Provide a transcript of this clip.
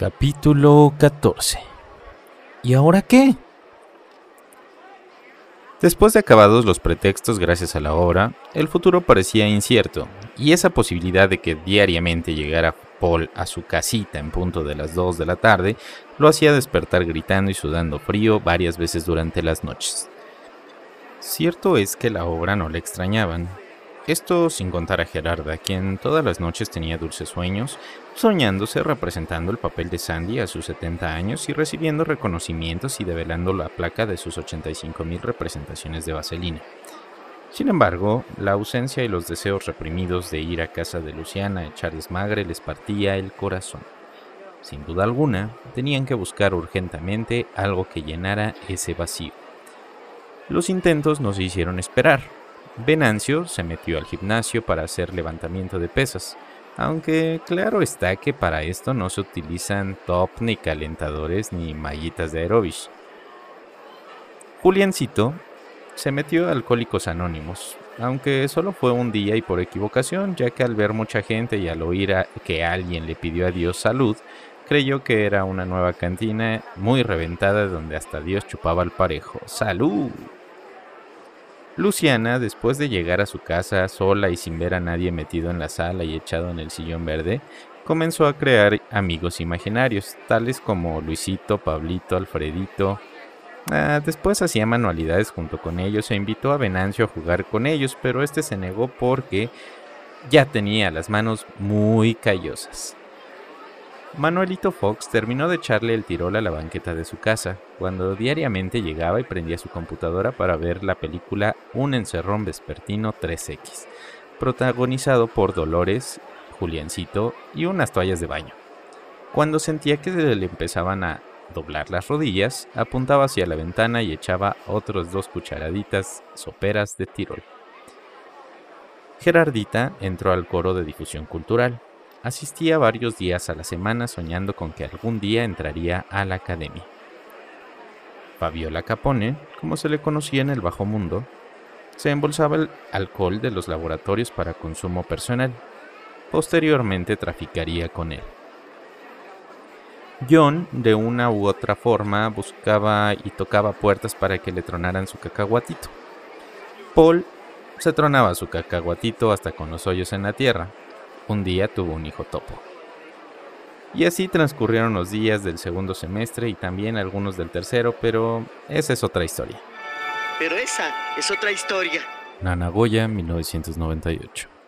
Capítulo 14 ¿Y ahora qué? Después de acabados los pretextos gracias a la obra, el futuro parecía incierto, y esa posibilidad de que diariamente llegara Paul a su casita en punto de las 2 de la tarde lo hacía despertar gritando y sudando frío varias veces durante las noches. Cierto es que la obra no le extrañaban, esto sin contar a Gerarda, quien todas las noches tenía dulces sueños, soñándose representando el papel de Sandy a sus 70 años y recibiendo reconocimientos y develando la placa de sus 85.000 representaciones de vaselina. Sin embargo, la ausencia y los deseos reprimidos de ir a casa de Luciana a echar desmagre les partía el corazón. Sin duda alguna, tenían que buscar urgentemente algo que llenara ese vacío. Los intentos no se hicieron esperar, Venancio se metió al gimnasio para hacer levantamiento de pesas, aunque claro está que para esto no se utilizan top ni calentadores ni mallitas de aerobics. Juliancito se metió a Alcohólicos Anónimos, aunque solo fue un día y por equivocación, ya que al ver mucha gente y al oír que alguien le pidió a Dios salud, creyó que era una nueva cantina muy reventada donde hasta Dios chupaba al parejo. ¡Salud! Luciana, después de llegar a su casa sola y sin ver a nadie metido en la sala y echado en el sillón verde, comenzó a crear amigos imaginarios, tales como Luisito, Pablito, Alfredito. Ah, después hacía manualidades junto con ellos e invitó a Venancio a jugar con ellos, pero este se negó porque ya tenía las manos muy callosas. Manuelito Fox terminó de echarle el tirol a la banqueta de su casa, cuando diariamente llegaba y prendía su computadora para ver la película Un encerrón vespertino 3X, protagonizado por Dolores, Juliancito y unas toallas de baño. Cuando sentía que le empezaban a doblar las rodillas, apuntaba hacia la ventana y echaba otros dos cucharaditas soperas de tirol. Gerardita entró al coro de difusión cultural, Asistía varios días a la semana soñando con que algún día entraría a la academia. Fabiola Capone, como se le conocía en el bajo mundo, se embolsaba el alcohol de los laboratorios para consumo personal. Posteriormente traficaría con él. John, de una u otra forma, buscaba y tocaba puertas para que le tronaran su cacahuatito. Paul se tronaba su cacahuatito hasta con los hoyos en la tierra, un día tuvo un hijo topo. Y así transcurrieron los días del segundo semestre y también algunos del tercero, pero esa es otra historia. Pero esa es otra historia. Nanagoya, 1998.